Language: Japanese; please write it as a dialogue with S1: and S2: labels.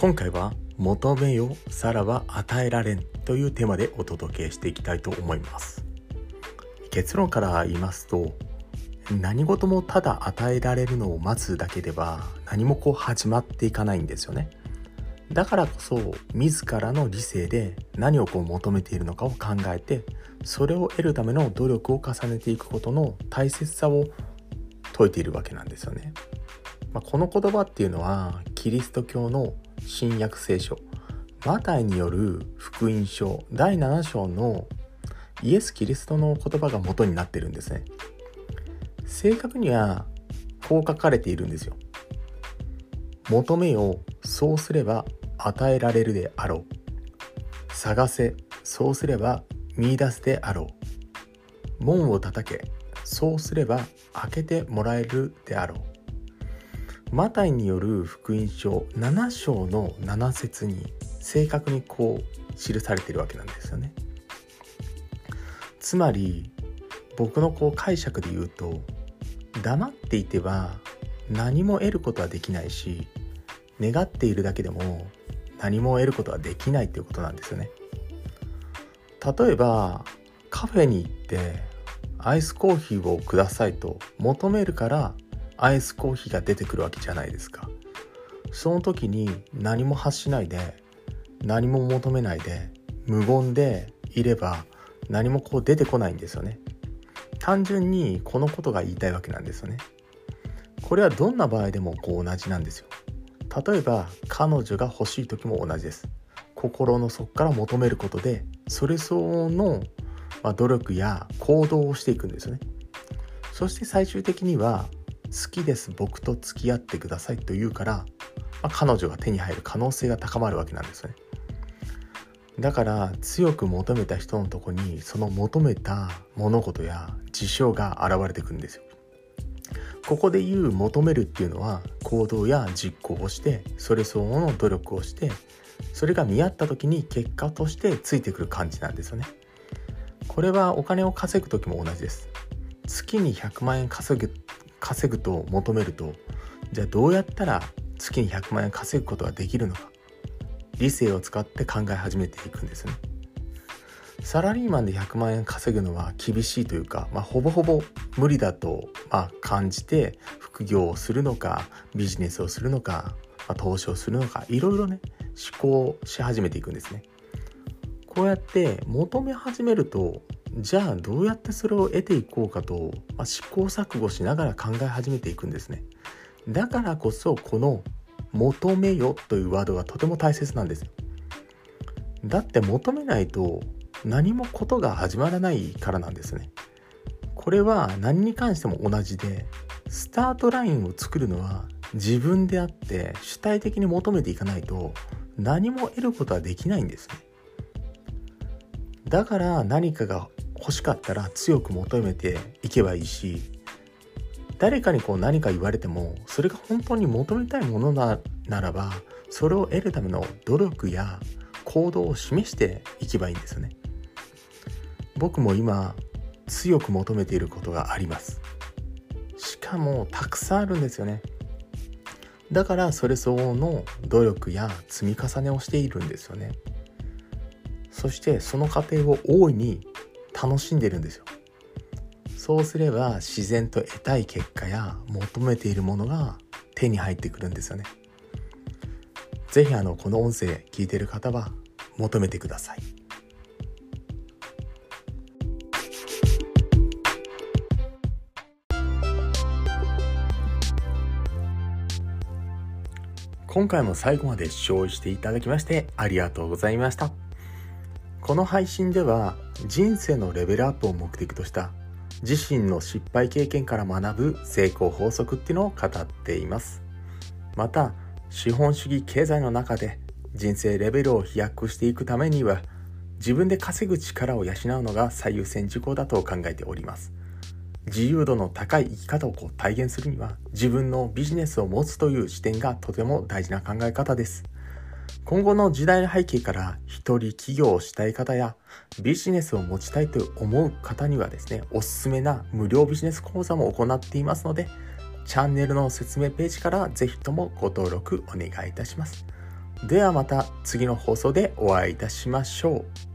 S1: 今回は求めよさらば与えられんというテーマでお届けしていきたいと思います結論から言いますと何事もただ与えられるのを待つだけでは何もこう始まっていかないんですよねだからこそ自らの理性で何をこう求めているのかを考えてそれを得るための努力を重ねていくことの大切さを説いているわけなんですよね。まあ、この言葉っていうのはキリスト教の新約聖書。マタイによる福音書。第7章のイエス・キリストの言葉が元になってるんですね。正確にはこう書かれているんですよ。求めよそうすれば与えられるであろう。探せそうすれば見出すであろう。門を叩けそうすれば開けてもらえるであろう。マタイによる福音書7章の7節に正確にこう記されているわけなんですよね。つまり僕のこう解釈で言うと黙っていては何も得ることはできないし願っているだけでも何も得ることはできないっていうことなんですよね。例えばカフェに行ってアイスコーヒーをくださいと求めるからアイスコーヒーが出てくるわけじゃないですか。その時に何も発しないで何も求めないで無言でいれば何もこう出てこないんですよね。単純にこのことが言いたいわけなんですよね。これはどんな場合でもこう同じなんですよ。例えば彼女が欲しい時も同じです。心の底から求めることでそれ相応の努力や行動をしていくんですよね。そして最終的には好きです僕と付き合ってくださいと言うから、まあ、彼女が手に入る可能性が高まるわけなんですね。だから強く求めた人のとこにその求めた物事や事象が現れてくるんですよ。ここで言う求めるっていうのは行動や実行をしてそれ相応の努力をしてそれが見合った時に結果としてついてくる感じなんですよね。これはお金を稼ぐ時も同じです。月に100万円稼ぐ稼ぐと求めるとじゃあどうやったら月に100万円稼ぐことができるのか理性を使って考え始めていくんですねサラリーマンで100万円稼ぐのは厳しいというか、まあ、ほぼほぼ無理だと、まあ、感じて副業をするのかビジネスをするのか、まあ、投資をするのかいろいろね思考し始めていくんですね。こうやって求め始めるとじゃあどうやってそれを得ていこうかと、まあ、試行錯誤しながら考え始めていくんですね。だからこそこの「求めよ」というワードがとても大切なんですよ。だって求めないと何もことが始まらないからなんですね。これは何に関しても同じでスタートラインを作るのは自分であって主体的に求めていかないと何も得ることはできないんですね。だから何かが欲しかったら強く求めていけばいいし誰かにこう何か言われてもそれが本当に求めたいものならばそれを得るための努力や行動を示していけばいいんですよね。僕も今強く求めていることがあります。しかもたくさんあるんですよね。だからそれ相応の努力や積み重ねをしているんですよね。そしてその過程を大いに楽しんでるんですよ。そうすれば自然と得たい結果や求めているものが手に入ってくるんですよね。是非あのこの音声聞いてる方は求めてください。今回も最後まで視聴していただきましてありがとうございました。この配信では人生のレベルアップを目的とした自身の失敗経験から学ぶ成功法則っていうのを語っています。また、資本主義経済の中で人生レベルを飛躍していくためには自分で稼ぐ力を養うのが最優先事項だと考えております。自由度の高い生き方をこう体現するには自分のビジネスを持つという視点がとても大事な考え方です。今後の時代背景から一人起業をしたい方やビジネスを持ちたいと思う方にはですね、おすすめな無料ビジネス講座も行っていますので、チャンネルの説明ページからぜひともご登録お願いいたします。ではまた次の放送でお会いいたしましょう。